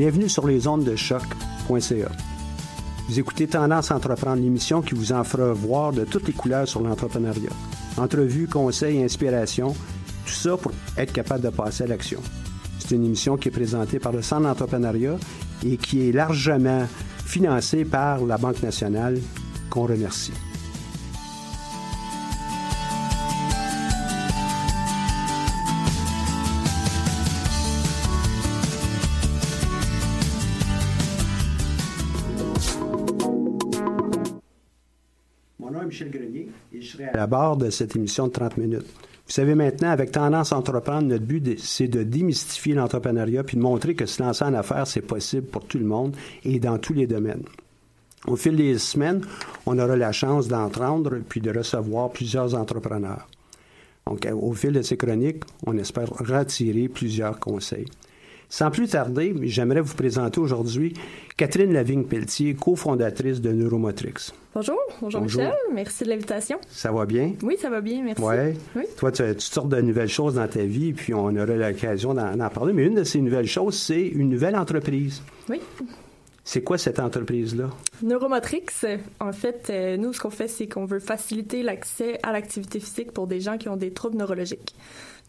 Bienvenue sur les ondes de choc.ca. Vous écoutez Tendance Entreprendre, l'émission qui vous en fera voir de toutes les couleurs sur l'entrepreneuriat. Entrevues, conseils, inspiration, tout ça pour être capable de passer à l'action. C'est une émission qui est présentée par le Centre d'entrepreneuriat et qui est largement financée par la Banque nationale, qu'on remercie. Michel Grenier et je serai à la barre de cette émission de 30 minutes. Vous savez maintenant, avec Tendance à entreprendre, notre but, c'est de démystifier l'entrepreneuriat puis de montrer que se lancer en affaires, c'est possible pour tout le monde et dans tous les domaines. Au fil des semaines, on aura la chance d'entendre puis de recevoir plusieurs entrepreneurs. Donc, au fil de ces chroniques, on espère retirer plusieurs conseils. Sans plus tarder, j'aimerais vous présenter aujourd'hui Catherine Lavigne-Pelletier, cofondatrice de Neuromotrix. Bonjour, bonjour, Bonjour. Michel, merci de l'invitation. Ça va bien? Oui, ça va bien, merci. Ouais. Oui. Toi, tu toutes sortes de nouvelles choses dans ta vie, puis on aura l'occasion d'en d'en parler. Mais une de ces nouvelles choses, c'est une nouvelle entreprise. Oui. C'est quoi cette entreprise-là? Neuromotrix, en fait, euh, nous, ce qu'on fait, c'est qu'on veut faciliter l'accès à l'activité physique pour des gens qui ont des troubles neurologiques.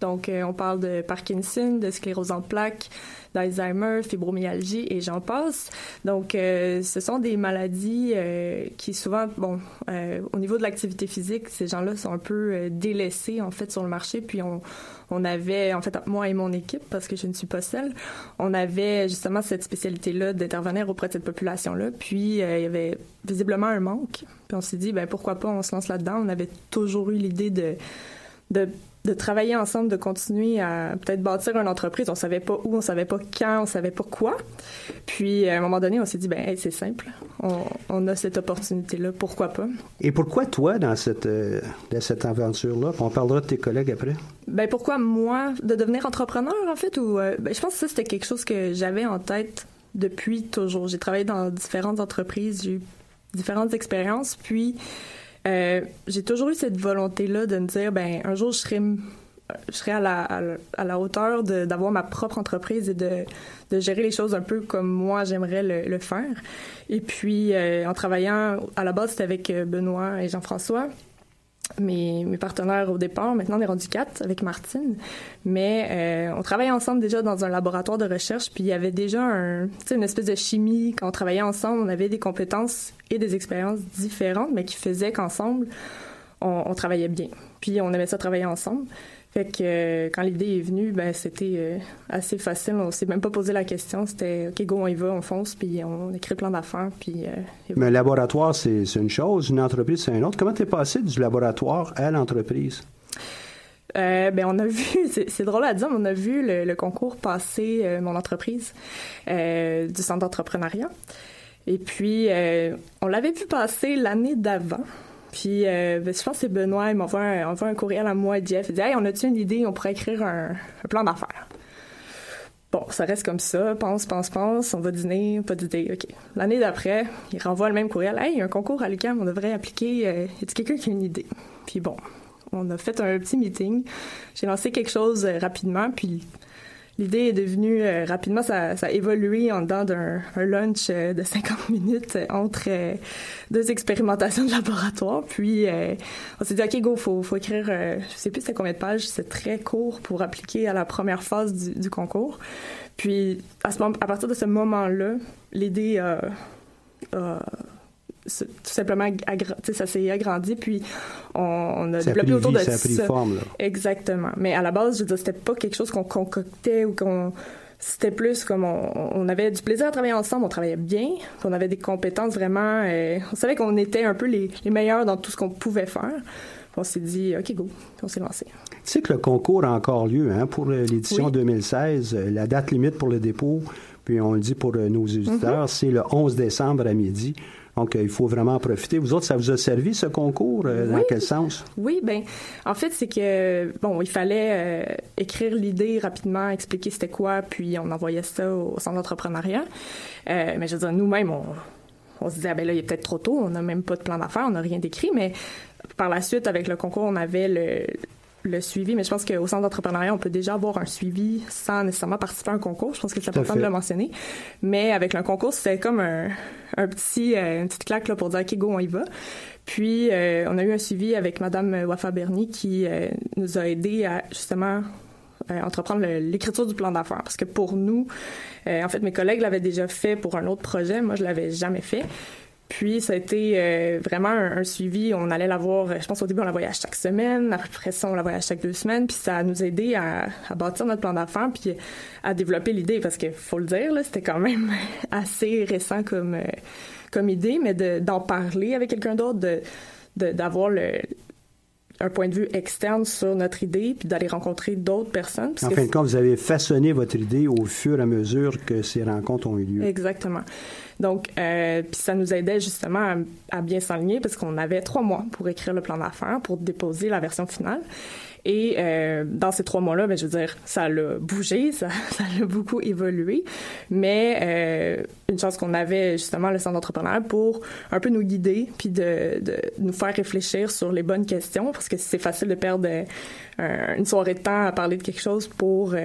Donc, euh, on parle de Parkinson, de sclérose en plaques, d'Alzheimer, fibromyalgie et j'en passe. Donc, euh, ce sont des maladies euh, qui souvent, bon, au niveau de l'activité physique, ces gens-là sont un peu délaissés en fait sur le marché. Puis on, on avait, en fait, moi et mon équipe, parce que je ne suis pas seule, on avait justement cette spécialité-là d'intervenir auprès de cette population-là. Puis il y avait visiblement un manque. Puis on s'est dit, ben pourquoi pas, on se lance là-dedans. On avait toujours eu l'idée de de travailler ensemble, de continuer à peut-être bâtir une entreprise. On savait pas où, on savait pas quand, on savait pas quoi. Puis à un moment donné, on s'est dit ben hey, c'est simple, on, on a cette opportunité-là, pourquoi pas? Et pourquoi toi dans cette, euh, dans cette aventure-là? On parlera de tes collègues après. Ben pourquoi moi? De devenir entrepreneur en fait ou euh, ben, je pense que ça c'était quelque chose que j'avais en tête depuis toujours. J'ai travaillé dans différentes entreprises, j'ai eu différentes expériences, puis euh, j'ai toujours eu cette volonté-là de me dire, ben un jour je serai, à la, hauteur d'avoir ma propre entreprise et de, gérer les choses un peu comme moi j'aimerais le, le faire. Et puis euh, en travaillant à la base c'était avec euh, Benoît et Jean-François. Mes, partenaires au départ, maintenant on est rendu quatre avec Martine, mais euh, on travaillait ensemble déjà dans un laboratoire de recherche, puis il y avait déjà une espèce de chimie. Quand on travaillait ensemble, on avait des compétences et des expériences différentes, mais qui faisaient qu'ensemble, on travaillait bien. Puis on aimait ça travailler ensemble. Fait que euh, quand l'idée est venue, ben c'était euh, assez facile. On s'est même pas posé la question. C'était OK, go, on y va, on fonce, puis on écrit plein d'affaires. Puis, euh, Mais un laboratoire, c'est une chose, une entreprise, c'est une autre. Comment t'es passé du laboratoire à l'entreprise? Euh, ben on a vu, c'est drôle à dire, mais on a vu le, concours passer mon entreprise du centre d'entrepreneuriat. Et puis, on l'avait vu passer l'année d'avant. Puis, euh, ben, je pense que c'est Benoît, il m'envoie un, un, courriel à moi Jeff. Il dit Hey, on a-tu une idée On pourrait écrire un, plan d'affaires? Bon, ça reste comme ça. Pense, pense, pense. On va dîner, pas d'idée. OK. L'année d'après, il renvoie le même courriel Hey, il y a un concours à l'UQAM, on devrait appliquer. Euh, y a quelqu'un qui a une idée? Puis bon, on a fait un petit meeting. J'ai lancé quelque chose euh, rapidement, puis l'idée est devenue euh, rapidement, ça, ça, a évolué en dedans d'un lunch euh, de 50 minutes entre euh, deux expérimentations de laboratoire. Puis on s'est dit ok go, faut faut écrire, je sais plus c'est combien de pages, c'est très court pour appliquer à la première phase du, du concours. Puis à, ce moment, à partir de ce moment-là, l'idée a tout simplement ça s'est agrandi puis on, a développé autour de ça. Exactement. Mais à la base, je veux dire, c'était pas quelque chose qu'on concoctait ou qu'on c'était plus comme on, avait du plaisir à travailler ensemble, on travaillait bien, on avait des compétences vraiment, euh, on savait qu'on était un peu les, meilleurs dans tout ce qu'on pouvait faire. on s'est dit, OK, go, on s'est lancé. Tu sais que le concours a encore lieu hein, pour l'édition 2016. Euh, la date limite pour le dépôt, puis on le dit pour euh, nos auditeurs, mm-hmm. c'est le 11 décembre à midi. Donc, euh, il faut vraiment en profiter. Vous autres, ça vous a servi ce concours? Euh, dans quel sens? Oui, ben, en fait, c'est que, bon, il fallait euh, écrire l'idée rapidement, expliquer c'était quoi, puis on envoyait ça au centre d'entrepreneuriat. mais je veux dire, nous-mêmes, on, on se disait, ah ben là, il est peut-être trop tôt, on n'a même pas de plan d'affaires, on n'a rien d'écrit, mais par la suite, avec le concours, on avait le, le suivi, mais je pense qu'au centre d'entrepreneuriat, on peut déjà avoir un suivi sans nécessairement participer à un concours. Je pense que c'est important de le mentionner. Mais avec le concours, c'était comme un, un petit, euh, une petite claque là, pour dire OK, go, on y va. Puis, euh, on a eu un suivi avec Madame Wafa Berni qui euh, nous a aidé à justement entreprendre l'écriture du plan d'affaires. Parce que pour nous, en fait, mes collègues l'avaient déjà fait pour un autre projet. Moi, je l'avais jamais fait. Puis ça a été euh, vraiment un, suivi. On allait la voir, je pense au début on la voyait à chaque semaine, après ça on la voyait à chaque deux semaines, puis ça a nous aidé à, à bâtir notre plan d'affaires puis à développer l'idée. Parce que faut le dire là, c'était quand même assez récent comme euh, comme idée, mais d'en parler avec quelqu'un d'autre, de d'avoir le un point de vue externe sur notre idée, puis d'aller rencontrer d'autres personnes. En fin de compte, vous avez façonné votre idée au fur et à mesure que ces rencontres ont eu lieu. Exactement. Donc, euh, puis ça nous aidait justement à, bien s'aligner parce qu'on avait trois mois pour écrire le plan d'affaires, pour déposer la version finale. Et euh, dans ces trois mois-là, ben, je veux dire, ça l'a bougé, ça, ça a beaucoup évolué. Mais euh, une chance qu'on avait justement le centre d'entrepreneur pour un peu nous guider, puis de, de, nous faire réfléchir sur les bonnes questions, parce que c'est facile de perdre euh, une soirée de temps à parler de quelque chose pour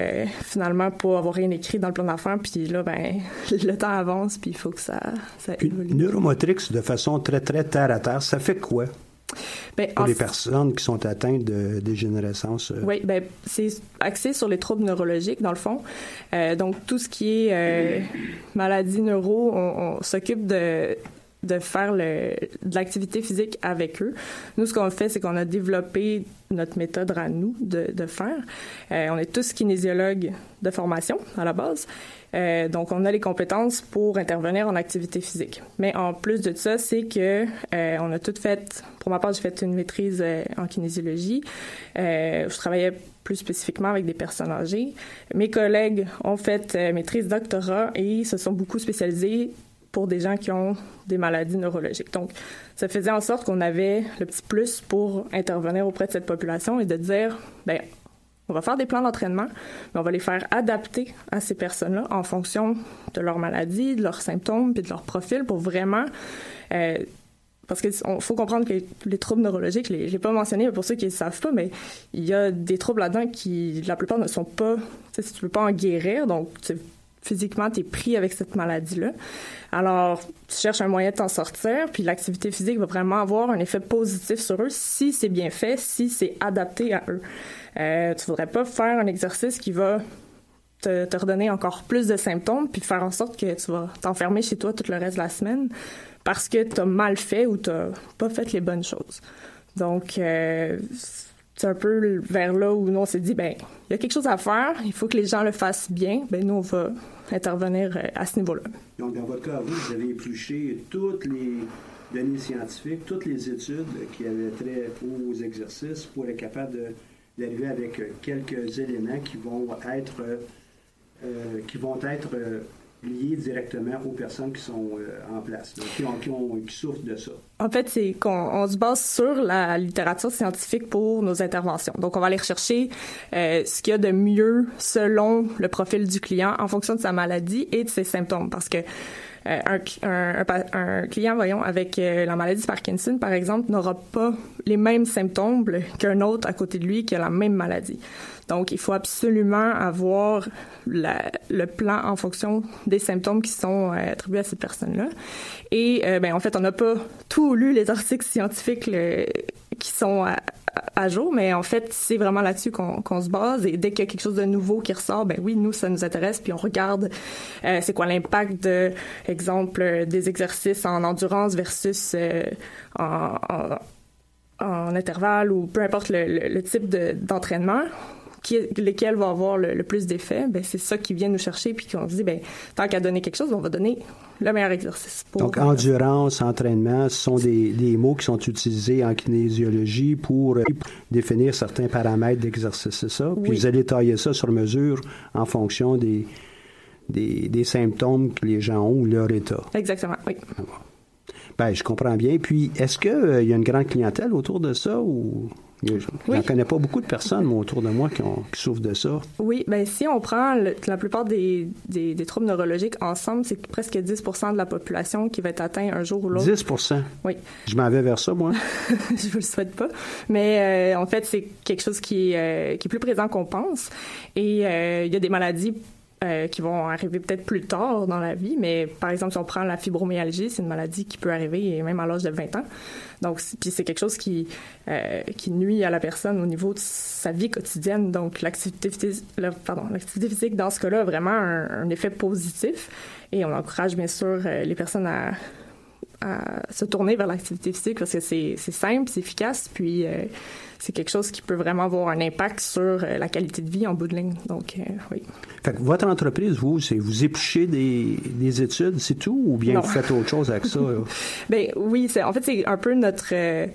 finalement pas avoir rien écrit dans le plan d'affaires. Puis là, ben le temps avance, puis il faut que ça, ça évolue. Neuromotrix, de façon très, très terre à terre, ça fait quoi? Ben, pour les personnes qui sont atteintes de dégénérescence. Euh. Oui, ben, c'est axé sur les troubles neurologiques, dans le fond. Euh, donc, tout ce qui est euh, maladie neuro, on, s'occupe de de faire de l'activité physique avec eux. Nous, ce qu'on fait, c'est qu'on a développé notre méthode à nous de, faire. on est tous kinésiologues de formation à la base. Euh, donc, on a les compétences pour intervenir en activité physique. Mais en plus de ça, c'est que euh, on a tout fait. Pour ma part, j'ai fait une maîtrise euh, en kinésiologie. je travaillais plus spécifiquement avec des personnes âgées. Mes collègues ont fait maîtrise doctorat et se sont beaucoup spécialisés pour des gens qui ont des maladies neurologiques. Donc, ça faisait en sorte qu'on avait le petit plus pour intervenir auprès de cette population et de dire, ben on va faire des plans d'entraînement, mais on va les faire adapter à ces personnes-là en fonction de leur maladie, de leurs symptômes, puis de leur profil pour vraiment... Euh, parce qu'il faut comprendre que les troubles neurologiques, je l'ai pas mentionné, mais pour ceux qui ne savent pas, mais il y a des troubles là-dedans qui, la plupart, ne sont pas... Tu sais, tu ne peux pas en guérir, donc physiquement, tu es pris avec cette maladie-là. Alors, tu cherches un moyen de t'en sortir, puis l'activité physique va vraiment avoir un effet positif sur eux si c'est bien fait, si c'est adapté à eux. Euh, tu voudrais pas faire un exercice qui va te, redonner encore plus de symptômes, puis faire en sorte que tu vas t'enfermer chez toi tout le reste de la semaine parce que tu as mal fait ou tu pas fait les bonnes choses. Donc, euh, c'est un peu vers là où nous on s'est dit ben il y a quelque chose à faire, il faut que les gens le fassent bien, ben nous on va intervenir euh, à ce niveau-là. Donc dans votre cas, vous, vous avez épluché toutes les données scientifiques, toutes les études qui avaient trait aux exercices pour être capable d'arriver avec quelques éléments qui vont être euh, qui vont être liés directement aux personnes qui sont euh, en place, qui, ont, souffrent de ça. En fait, c'est qu'on se base sur la littérature scientifique pour nos interventions. Donc, on va aller rechercher euh, ce qu'il y a de mieux selon le profil du client en fonction de sa maladie et de ses symptômes. Parce que euh, un, client, voyons, avec la maladie de Parkinson, par exemple, n'aura pas les mêmes symptômes qu'un autre à côté de lui qui a la même maladie. Donc, il faut absolument avoir le plan en fonction des symptômes qui sont euh, attribués à cette personne-là. Et, euh, ben, en fait, on n'a pas tout lu les articles scientifiques qui sont à, jour, mais en fait, c'est vraiment là-dessus qu'on se base. Et dès qu'il y a quelque chose de nouveau qui ressort, ben oui, nous, ça nous intéresse, puis on regarde euh, c'est quoi l'impact de, exemple, des exercices en endurance versus en, en, intervalle ou peu importe le, type d'entraînement lesquels vont avoir le, plus d'effet, ben c'est ça qui vient nous chercher, puis qu'on se dit, ben tant qu'à donner quelque chose, on va donner le meilleur exercice. Donc, endurance, entraînement, ce sont des, des, mots qui sont utilisés en kinésiologie pour définir certains paramètres d'exercice, c'est ça? Puis vous allez tailler ça sur mesure en fonction des, des, des symptômes que les gens ont ou leur état. Exactement, oui. Ah ben, je comprends bien. Puis, est-ce qu'il euh, y a une grande clientèle autour de ça ou... Je ne connais pas beaucoup de personnes autour de moi qui, souffrent de ça. Oui, ben si on prend la plupart des, des, troubles neurologiques ensemble, c'est presque 10% de la population qui va être atteinte un jour ou l'autre. 10% Oui. Je m'en vais vers ça, moi. je vous le souhaite pas. Mais euh, en fait, c'est quelque chose qui, euh, qui est plus présent qu'on pense. Et il y a des maladies euh, qui vont arriver peut-être plus tard dans la vie, mais par exemple, si on prend la fibromyalgie, c'est une maladie qui peut arriver même à l'âge de 20 ans. Donc, puis c'est quelque chose qui, euh, qui nuit à la personne au niveau de sa vie quotidienne. Donc, l'activité physique, dans ce cas-là a vraiment un, effet positif et on encourage bien sûr euh, les personnes à, à se tourner vers l'activité physique parce que c'est simple, c'est efficace, puis c'est quelque chose qui peut vraiment avoir un impact sur euh, la qualité de vie en bout de ligne. Donc, euh, oui. Fait que votre entreprise, vous, c'est vous épluchez des, des études, c'est tout, ou bien vous faites autre chose avec ça? ben oui, c'est en fait c'est un peu notre euh,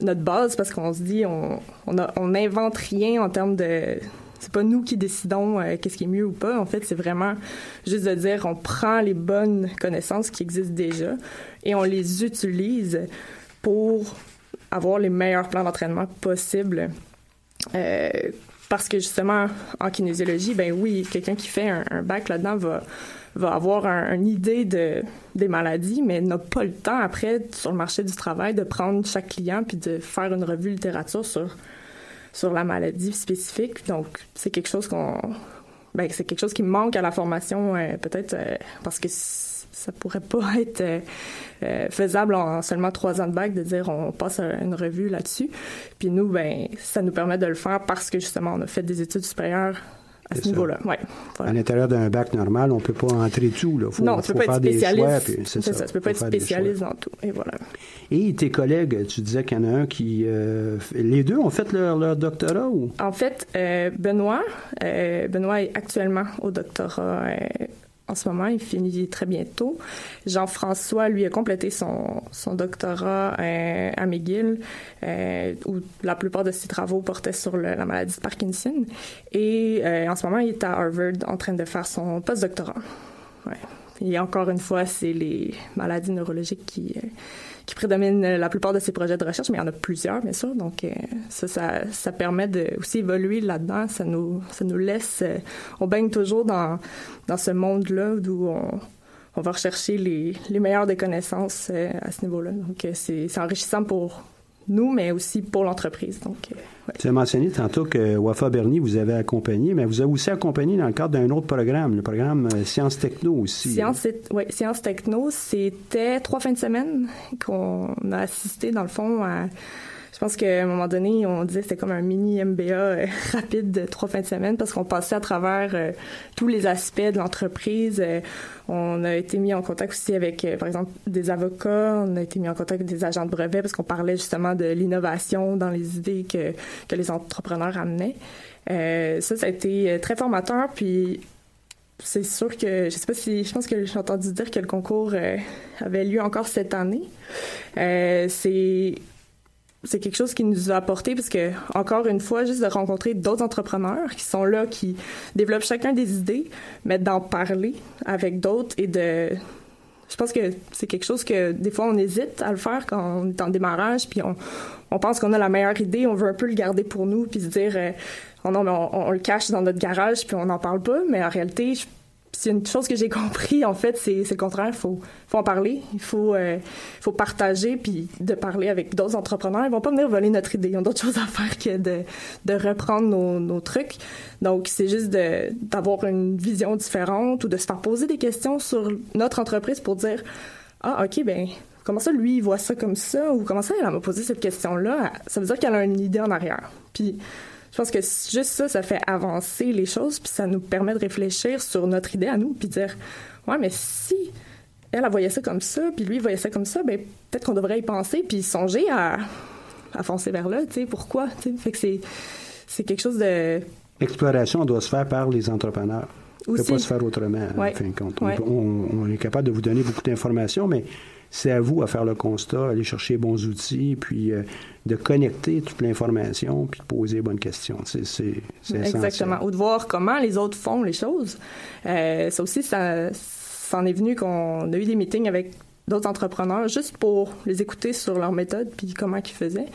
notre base parce qu'on se dit on on, invente rien en termes de c'est pas nous qui décidons qu'est-ce qui est mieux ou pas. En fait, c'est vraiment juste de dire on prend les bonnes connaissances qui existent déjà et on les utilise pour avoir les meilleurs plans d'entraînement possibles. Euh, parce que justement, en kinésiologie, ben oui, quelqu'un qui fait un, bac là-dedans va, va avoir une idée de, des maladies, mais n'a pas le temps après, sur le marché du travail, de prendre chaque client puis de faire une revue littérature sur, sur la maladie spécifique. Donc, c'est quelque chose qu'on. Ben, c'est quelque chose qui manque à la formation, euh, peut-être euh, parce que ça pourrait pas être euh, faisable en seulement trois ans de bac de dire on passe une revue là-dessus. Puis nous, ben, ça nous permet de le faire parce que justement on a fait des études supérieures à ce niveau-là. Ouais, À l'intérieur d'un bac normal, on peut pas entrer tout. Là. Faut, non, tu peux pas être spécialiste. C'est ça. Tu peux pas être spécialiste dans tout. Et voilà. Et tes collègues, tu disais qu'il y en a un qui... Euh, les deux ont fait leur, leur doctorat ou? En fait, Benoît, Benoît est actuellement au doctorat en ce moment, il finit très bientôt. Jean-François, lui, a complété son, son doctorat euh, à McGill, euh, où la plupart de ses travaux portaient sur la maladie de Parkinson. Et euh, en ce moment, il est à Harvard en train de faire son post-doctorat. Ouais. Et encore une fois, c'est les maladies neurologiques qui qui prédomine la plupart de ces projets de recherche, mais il y en a plusieurs, bien sûr. Donc, euh, ça, ça, permet de aussi évoluer là-dedans. Ça nous, ça nous laisse, euh, on baigne toujours dans, dans ce monde-là où on, va rechercher les, les meilleures des connaissances euh, à ce niveau-là. Donc, c'est enrichissant pour nous, mais aussi pour l'entreprise. Donc, ouais. Tu as mentionné tantôt que Wafa Bernie vous avez accompagné, mais vous avez aussi accompagné dans le cadre d'un autre programme, le programme Sciences Techno aussi. Sciences, oui, Sciences Techno, c'était trois fins de semaine qu'on a assisté, dans le fond, à je pense qu'à un moment donné, on disait que c'était comme un mini MBA euh, rapide de trois fins de semaine parce qu'on passait à travers euh, tous les aspects de l'entreprise. Euh, on a été mis en contact aussi avec, par exemple, des avocats. On a été mis en contact avec des agents de brevet parce qu'on parlait justement de l'innovation dans les idées que, que les entrepreneurs amenaient. ça, ça a été très formateur. Puis c'est sûr que je sais pas si je pense que j'ai entendu dire que le concours avait lieu encore cette année. c'est c'est quelque chose qui nous a apporté parce que encore une fois juste de rencontrer d'autres entrepreneurs qui sont là qui développent chacun des idées mais d'en parler avec d'autres et de je pense que c'est quelque chose que des fois on hésite à le faire quand on est en démarrage puis on, pense qu'on a la meilleure idée on veut un peu le garder pour nous puis se dire euh, oh non mais on, on, le cache dans notre garage puis on n'en parle pas mais en réalité je c'est une chose que j'ai compris en fait c'est le contraire. Il faut faut en parler il faut euh, faut partager puis de parler avec d'autres entrepreneurs. Ils vont pas venir voler notre idée. Ils ont d'autres choses à faire que de de reprendre nos, trucs. Donc c'est juste d'avoir une vision différente ou de se faire poser des questions sur notre entreprise pour dire ah ok ben comment ça lui il voit ça comme ça ou comment ça elle m'a posé cette question là ça veut dire qu'elle a une idée en arrière. Puis pense que juste ça, ça fait avancer les choses, puis ça nous permet de réfléchir sur notre idée à nous, puis dire, ouais, mais si elle, elle voyait ça comme ça, puis lui, il voyait ça comme ça, ben peut-être qu'on devrait y penser, puis songer à, à foncer vers là, tu sais, pourquoi, tu sais. Fait que c'est, c'est quelque chose de... L'exploration doit se faire par les entrepreneurs. Ça ne peut pas se faire autrement, en fin de compte. On, on, est capable de vous donner beaucoup d'informations, mais c'est à vous à faire le constat, aller chercher les bons outils, puis euh, de connecter toute l'information, puis de poser les bonnes questions. C'est, c'est, Exactement. Ou de voir comment les autres font les choses. Euh, ça aussi, ça, en est venu qu'on a eu des meetings avec d'autres entrepreneurs juste pour les écouter sur leur méthode puis comment ils faisaient.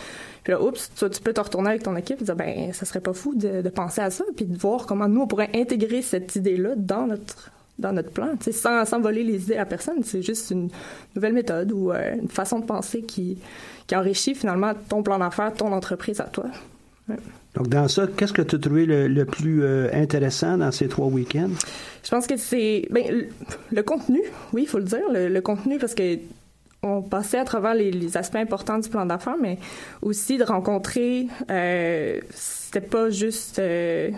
Puis là, oups, tu, tu peux te retourner avec ton équipe et dire, ben, ça serait pas fou de, de penser à ça puis de voir comment nous, on pourrait intégrer cette idée-là dans notre dans notre plan, sans, sans voler les idées à personne. C'est juste une nouvelle méthode ou euh, une façon de penser qui, qui enrichit finalement ton plan d'affaires, ton entreprise à toi. Donc, dans ça, qu'est-ce que tu as trouvé le, plus euh, intéressant dans ces trois week-ends? Je pense que c'est ben, le, contenu, oui, il faut le dire, le, contenu, parce que on passait à travers les, aspects importants du plan d'affaires, mais aussi de rencontrer, euh, c'était pas juste, euh,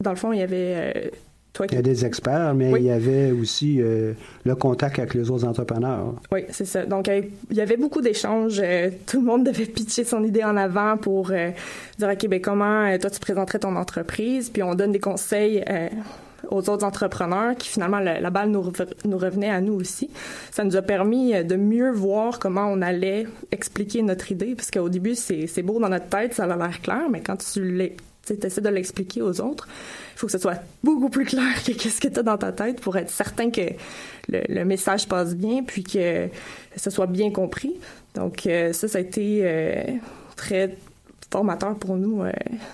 dans le fond, il y avait il y a des experts, mais il y avait aussi euh, le contact avec les autres entrepreneurs. Oui, c'est ça. Donc, il y avait beaucoup d'échanges. Euh, tout le monde devait pitcher son idée en avant pour euh, dire, OK, ben comment toi, tu présenterais ton entreprise? Puis, on donne des conseils aux autres entrepreneurs qui, finalement, la, balle nous, nous, revenait à nous aussi. Ça nous a permis de mieux voir comment on allait expliquer notre idée, parce qu'au début, c'est beau dans notre tête, ça a l'air clair, mais quand tu essaies de l'expliquer aux autres, il faut que ce soit beaucoup plus clair que qu'est-ce que tu as dans ta tête pour être certain que le, message passe bien, puis que ce soit bien compris. Donc euh, ça, ça a été euh, très formateur pour nous euh,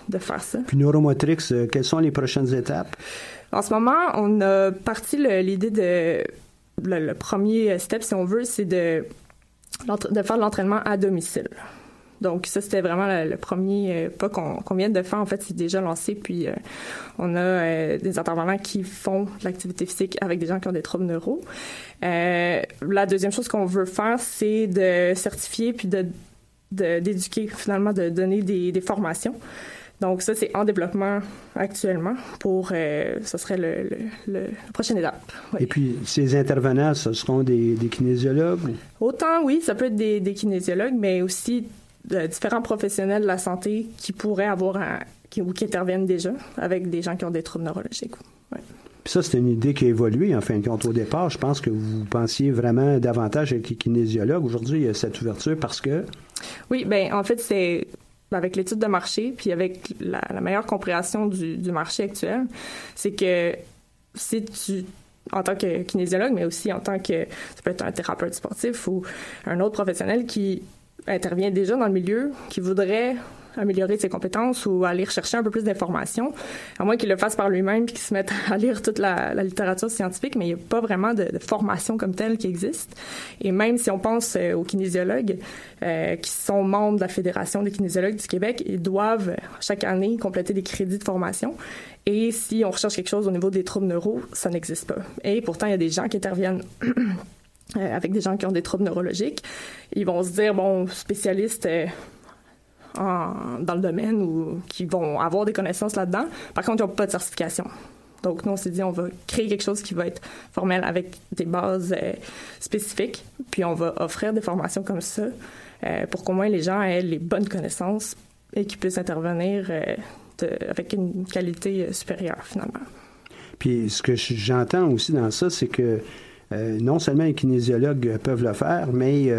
de faire ça. Puis Neuromotrix, quelles sont les prochaines étapes? En ce moment, on a parti l'idée de... Le, premier step, si on veut, c'est de, de faire l'entraînement à domicile. Donc ça, c'était vraiment le, premier euh, pas qu'on vient de faire. En fait, c'est déjà lancé. Puis euh, on a euh, des intervenants qui font de l'activité physique avec des gens qui ont des troubles neuro. la deuxième chose qu'on veut faire, c'est de certifier puis de d'éduquer finalement, de donner des, des formations. Donc ça, c'est en développement actuellement pour, euh, ce serait le, le, la prochaine étape. Et puis, ces intervenants, ce seront des, des kinésiologues? Autant, oui, ça peut être des, des kinésiologues, mais aussi de différents professionnels de la santé qui pourraient avoir un, qui, ou qui interviennent déjà avec des gens qui ont des troubles neurologiques. Ouais. Puis ça, c'est une idée qui a évolué, en fin de compte. Au départ, je pense que vous pensiez vraiment davantage avec les kinésiologues. Aujourd'hui, il y a cette ouverture parce que... Oui, ben en fait, c'est avec l'étude de marché, puis avec la, la meilleure compréhension du, du marché actuel, c'est que si tu en tant que kinésiologue, mais aussi en tant que ça peut être un thérapeute sportif ou un autre professionnel qui intervient déjà dans le milieu, qui voudrait améliorer ses compétences ou aller rechercher un peu plus d'informations, à moins qu'il le fasse par lui-même puis qu'il se mette à lire toute la, littérature scientifique, mais il n'y a pas vraiment de, formation comme telle qui existe. Et même si on pense euh, aux kinésiologues euh, qui sont membres de la Fédération des kinésiologues du Québec, ils doivent chaque année compléter des crédits de formation. Et si on recherche quelque chose au niveau des troubles neuro, ça n'existe pas. Et pourtant, il y a des gens qui interviennent Euh, avec des gens qui ont des troubles neurologiques. Ils vont se dire, bon, spécialiste, euh, dans le domaine ou qui vont avoir des connaissances là-dedans. Par contre, ils n'ont pas de certification. Donc, nous, on s'est dit, on va créer quelque chose qui va être formel avec des bases euh, spécifiques, puis on va offrir des formations comme ça euh, pour qu'au moins les gens aient les bonnes connaissances et qu'ils puissent intervenir avec une qualité supérieure, finalement. Puis, ce que j'entends aussi dans ça, c'est que non seulement les kinésiologues peuvent le faire, mais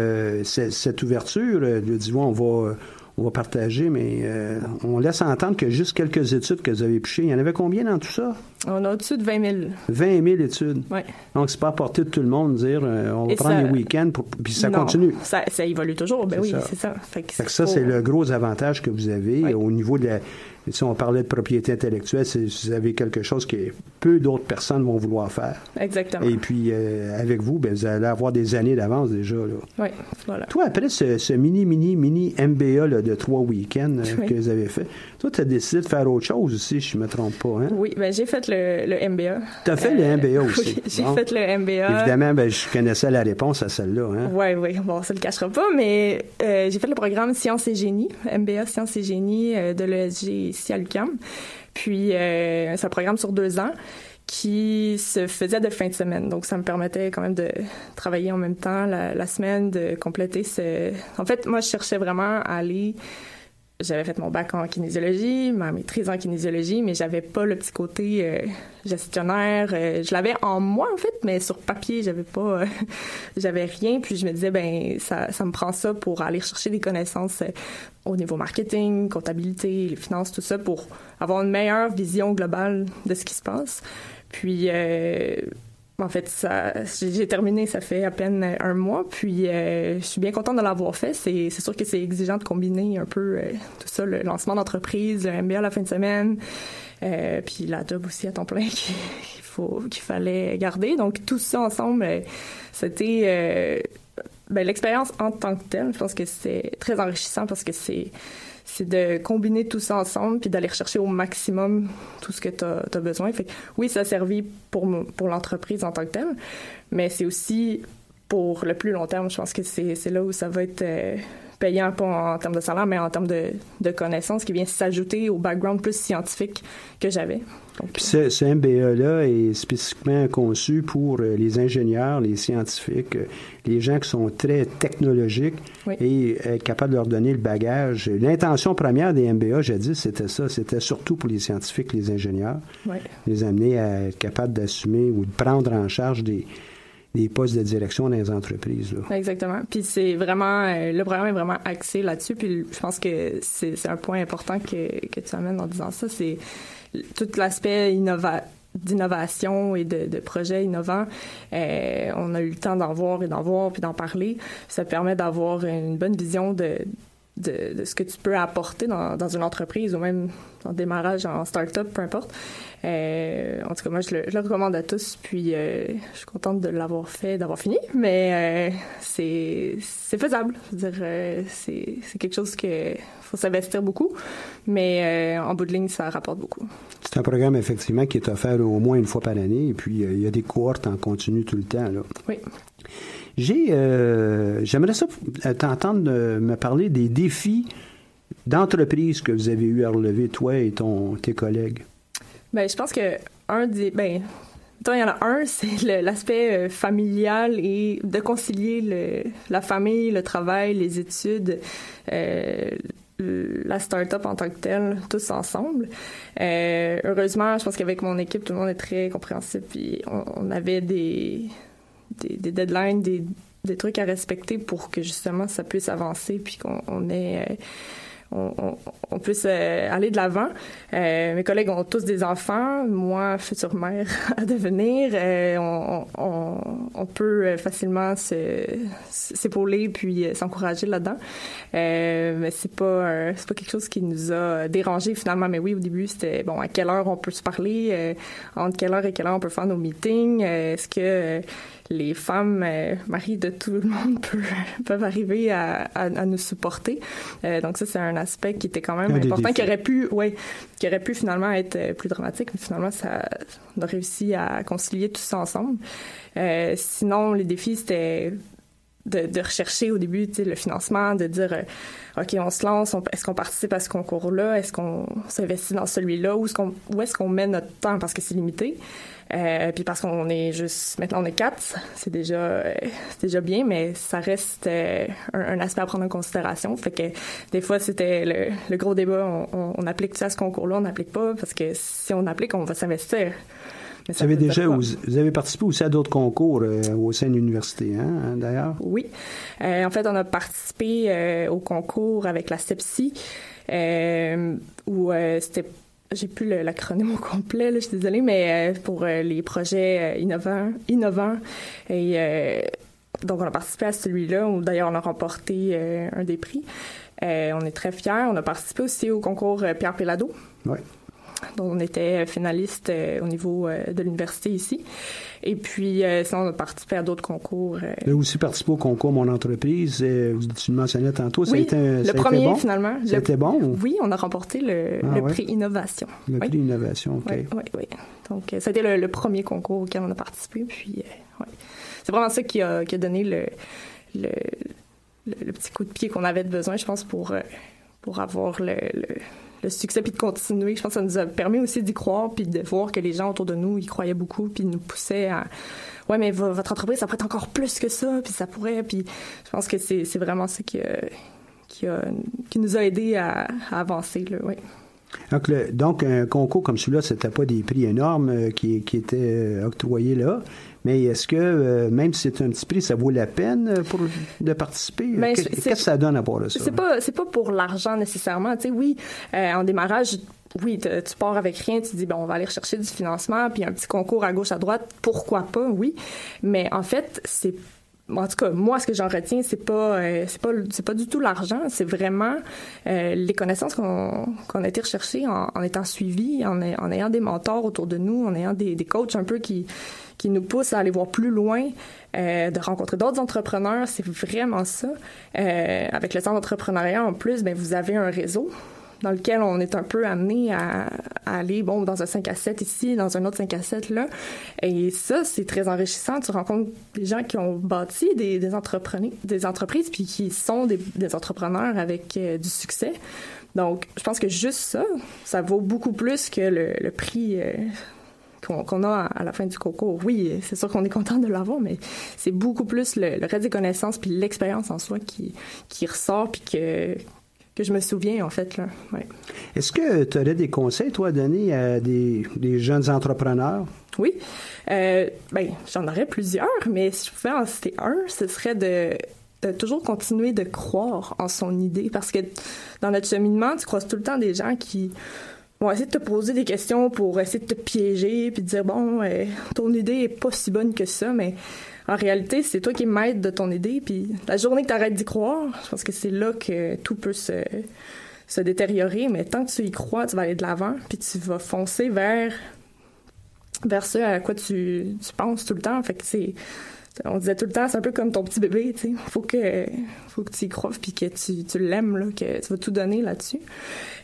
cette ouverture de dire, on va on va partager, mais euh, on laisse entendre que juste quelques études que vous avez pichées. Il y en avait combien dans tout ça? On a au-dessus de 20 000. 20 000 études. Oui. Donc, c'est pas à portée de tout le monde de dire euh, on va prendre les week-ends, pour, puis ça continue. Ça, ça évolue toujours. Ben oui, c'est ça. Fait que, ça, c'est le gros avantage que vous avez au niveau de la, si on parlait de propriété intellectuelle, c'est vous avez quelque chose que peu d'autres personnes vont vouloir faire. Exactement. Et puis, euh, avec vous, ben, vous allez avoir des années d'avance déjà. Là. Oui, voilà. Toi, après ce, mini, mini, mini MBA là, de trois week-ends euh, que vous avez fait, toi, tu as décidé de faire autre chose aussi, si je ne me trompe pas. Hein? Oui, ben, j'ai fait le, le MBA. Tu as fait le MBA euh, aussi. Oui, j'ai fait le MBA. Évidemment, ben, je connaissais la réponse à celle-là. Hein? Oui, oui. Bon, ça ne le cachera pas, mais j'ai fait le programme Sciences et Génie, MBA Sciences et Génie de l'ESG ici à l'UQAM. Puis, euh, c'est un programme sur deux ans qui se faisait de fin de semaine. Donc, ça me permettait quand même de travailler en même temps la, la semaine, de compléter ce... En fait, moi, je cherchais vraiment à aller j'avais fait mon bac en kinésiologie, ma maîtrise en kinésiologie, mais j'avais pas le petit côté euh, gestionnaire. Euh, je l'avais en moi en fait, mais sur papier, j'avais pas, euh, j'avais rien. Puis je me disais ben ça, ça me prend ça pour aller chercher des connaissances au niveau marketing, comptabilité, les finances, tout ça, pour avoir une meilleure vision globale de ce qui se passe. Puis en fait, ça, j'ai terminé, ça fait à peine un mois, puis euh, je suis bien contente de l'avoir fait. C'est, sûr que c'est exigeant de combiner un peu euh, tout ça, le lancement d'entreprise, le MBA la fin de semaine, euh, puis la job aussi à temps plein qu'il faut, qu'il fallait garder. Donc tout ça ensemble, c'était ben, l'expérience en tant que telle. Je pense que c'est très enrichissant parce que c'est c'est de combiner tout ça ensemble puis d'aller rechercher au maximum tout ce que tu as, besoin. Fait oui, ça a servi pour, pour l'entreprise en tant que telle, mais c'est aussi pour le plus long terme. Je pense que c'est là où ça va être euh, payant, pas en, termes de salaire, mais en termes de, de connaissances qui vient s'ajouter au background plus scientifique que j'avais. Puis ce, ce MBA-là est spécifiquement conçu pour euh, les ingénieurs, les scientifiques, euh, les gens qui sont très technologiques et être capable de leur donner le bagage. L'intention première des MBA, j'ai dit, c'était ça. C'était surtout pour les scientifiques, les ingénieurs. Les amener à être capables d'assumer ou de prendre en charge des, des postes de direction dans les entreprises. Exactement. Puis c'est vraiment, euh, le programme est vraiment axé là-dessus. Puis je pense que c'est un point important que, que tu amènes en disant ça. C'est tout l'aspect d'innovation et de, de, projets innovants. Euh, on a eu le temps d'en voir et d'en voir puis d'en parler. Ça permet d'avoir une bonne vision de, de, de, ce que tu peux apporter dans, dans une entreprise ou même en démarrage en start-up, peu importe. Euh, en tout cas, moi, je le, je le recommande à tous. Puis, euh, je suis contente de l'avoir fait, d'avoir fini. Mais euh, c'est faisable. Je veux dire, euh, c'est quelque chose que faut s'investir beaucoup. Mais en bout de ligne, ça rapporte beaucoup. C'est un programme, effectivement, qui est offert au moins une fois par année. Et puis, il y a des cohortes en continu tout le temps. Là. Oui. J'ai, j'aimerais ça t'entendre me parler des défis d'entreprise que vous avez eu à relever, toi et ton, tes collègues. Ben, je pense que un des. Ben, il y en a un, c'est l'aspect euh, familial et de concilier le, la famille, le travail, les études, euh, la start-up en tant que telle, tous ensemble. Euh, heureusement, je pense qu'avec mon équipe, tout le monde est très compréhensif. Puis on, avait des, des, deadlines, des, des, trucs à respecter pour que justement ça puisse avancer puis qu'on ait euh, on, puisse euh, aller de l'avant. Euh, mes collègues ont tous des enfants, moi, future mère à devenir. Euh, on, peut facilement s'épauler puis s'encourager là-dedans. mais c'est pas c'est pas quelque chose qui nous a dérangé finalement. Mais oui, au début, c'était bon, à quelle heure on peut se parler, entre quelle heure et quelle heure on peut faire nos meetings, est-ce que les femmes, euh, de tout le monde, peuvent, arriver à, nous supporter? Euh, donc ça, c'est un aspect qui était quand même important, qui aurait pu, ouais, qui aurait pu finalement être euh, plus dramatique, mais finalement, ça, on a réussi à concilier tout ça ensemble. sinon, les défis, c'était de, de, rechercher au début le financement, de dire euh, OK, on se lance, est-ce qu'on participe à ce concours-là, est-ce qu'on s'investit dans celui-là, ou est-ce qu'on où est-ce qu'on met notre temps? Parce que c'est limité. Euh, puis parce qu'on est juste maintenant on est quatre, c'est déjà euh, c'est déjà bien, mais ça reste euh, un, aspect à prendre en considération. Fait que des fois c'était le, le, gros débat, on, on, applique ça à ce concours-là, on n'applique pas parce que si on applique, on va s'investir. Vous avez déjà, vous, avez participé aussi à d'autres concours au sein de l'université, hein, hein d'ailleurs? Oui. en fait, on a participé au concours avec la CEPSI, où c'était j'ai plus l'acronyme au complet, là, je suis désolée, mais euh, pour euh, les projets euh, innovants, innovants et donc on a participé à celui-là où d'ailleurs on a remporté un des prix. on est très fiers. On a participé aussi au concours Pierre Pelado. Oui. Donc on était finaliste au niveau de l'université ici. Et puis, euh, sinon, on a participé à d'autres concours. Euh. Avez aussi participé au concours Mon entreprise. Euh, tu le mentionnais tantôt. Ça oui, a été, le premier, bon? finalement. C'était bon? Oui, on a remporté le, ah prix Innovation. Le prix Innovation, OK. Oui, oui, oui. Donc, ça a été le, premier concours auquel on a participé. Puis, c'est vraiment ça qui a, qui a donné le, le, le, petit coup de pied qu'on avait besoin, je pense, pour, pour avoir le le succès puis de continuer. Je pense que ça nous a permis aussi d'y croire puis de voir que les gens autour de nous y croyaient beaucoup puis nous poussaient à ouais mais votre entreprise ça pourrait être encore plus que ça puis ça pourrait puis je pense que c'est vraiment ça qui a, qui nous a aidé à, avancer là, oui. Donc, donc, un concours comme celui-là, c'était pas des prix énormes euh, qui, qui étaient euh, octroyés là, mais est-ce que, euh, même si c'est un petit prix, ça vaut la peine pour, de participer? Ben, qu'est-ce que ça donne à part de ça? C'est pas, c'est pas pour l'argent nécessairement. Tu sais, oui, euh, en démarrage, oui, tu pars avec rien, tu dis, bon, on va aller chercher du financement, puis un petit concours à gauche, à droite, pourquoi pas, oui. Mais en fait, c'est en tout cas, moi, ce que j'en retiens, c'est pas, c'est pas, c'est pas du tout l'argent, c'est vraiment les connaissances qu'on, qu'on a été rechercher en, étant suivis, en, en, ayant des mentors autour de nous, en ayant des, des coachs un peu qui, qui nous pousse à aller voir plus loin, euh, de rencontrer d'autres entrepreneurs. C'est vraiment ça. Euh, avec le centre d'entrepreneuriat, en plus, ben, vous avez un réseau dans lequel on est un peu amené à, aller, bon, dans un 5 à 7 ici, dans un autre 5 à 7 là. Et ça, c'est très enrichissant. Tu rencontres des gens qui ont bâti des, des, des entreprises puis qui sont des, entrepreneurs avec euh, du succès. Donc, je pense que juste ça, ça vaut beaucoup plus que le, le prix euh, qu'on a à la fin du concours. Oui, c'est sûr qu'on est content de l'avoir, mais c'est beaucoup plus le, reste des connaissances puis l'expérience en soi qui, qui ressort puis que que je me souviens, en fait. là. Ouais. Est-ce que tu aurais des conseils, toi, à donner à des, des jeunes entrepreneurs? Oui. Euh, ben, j'en aurais plusieurs, mais si je pouvais en citer un, ce serait de, de toujours continuer de croire en son idée. Parce que dans notre cheminement, tu croises tout le temps des gens qui vont essayer de te poser des questions pour essayer de te piéger puis de dire bon euh, ton idée est pas si bonne que ça mais en réalité c'est toi qui es maître de ton idée puis la journée que tu arrêtes d'y croire je pense que c'est là que tout peut se se détériorer mais tant que tu y crois tu vas aller de l'avant puis tu vas foncer vers vers ce à quoi tu, tu penses tout le temps fait que c'est on disait tout le temps, c'est un peu comme ton petit bébé, tu sais. Faut que, faut que tu y crois puis que tu, tu l'aimes, là, que tu vas tout donner là-dessus.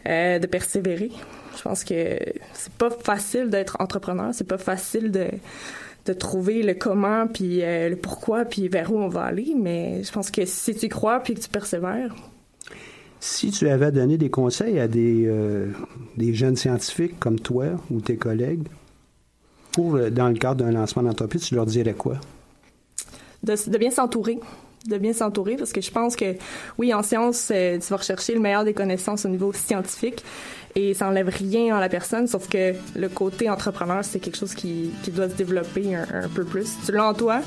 Euh, de persévérer. Je pense que c'est pas facile d'être entrepreneur, c'est pas facile de de trouver le comment puis euh, le pourquoi puis vers où on va aller, mais je pense que si tu crois puis que tu persévères. Si tu avais donné des conseils à des, euh, des jeunes scientifiques comme toi ou tes collègues pour dans le cadre d'un lancement d'entreprise, tu leur dirais quoi? De, de bien s'entourer de bien s'entourer parce que je pense que oui en sciences tu vas rechercher le meilleur des connaissances au niveau scientifique et ça enlève rien à la personne, sauf que le côté entrepreneur, c'est quelque chose qui, qui, doit se développer un, peu plus. Tu l'as en toi,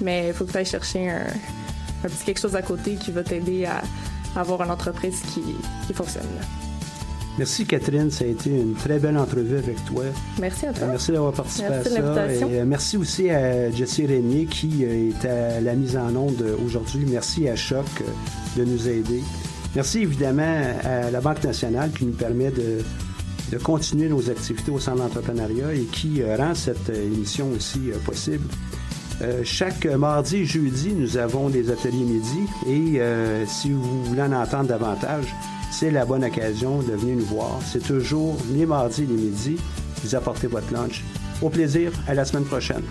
mais il faut que tu ailles chercher un, un, petit quelque chose à côté qui va t'aider à, avoir une entreprise qui, qui fonctionne. Merci Catherine, ça a été une très belle entrevue avec toi. Merci à toi. Euh, merci d'avoir participé à ça. Et euh, merci aussi à Jessie Régnier qui euh, est à la mise en onde aujourd'hui. Merci à Choc de nous aider. Merci évidemment à la Banque nationale qui nous permet de, de continuer nos activités au centre d'entrepreneuriat et qui euh, rend cette euh, émission aussi euh, possible. chaque mardi et jeudi, nous avons des ateliers midi et si vous voulez en entendre davantage, c'est la bonne occasion de venir nous voir. C'est toujours les mardis et les midis. Vous apportez votre lunch. Au plaisir, à la semaine prochaine.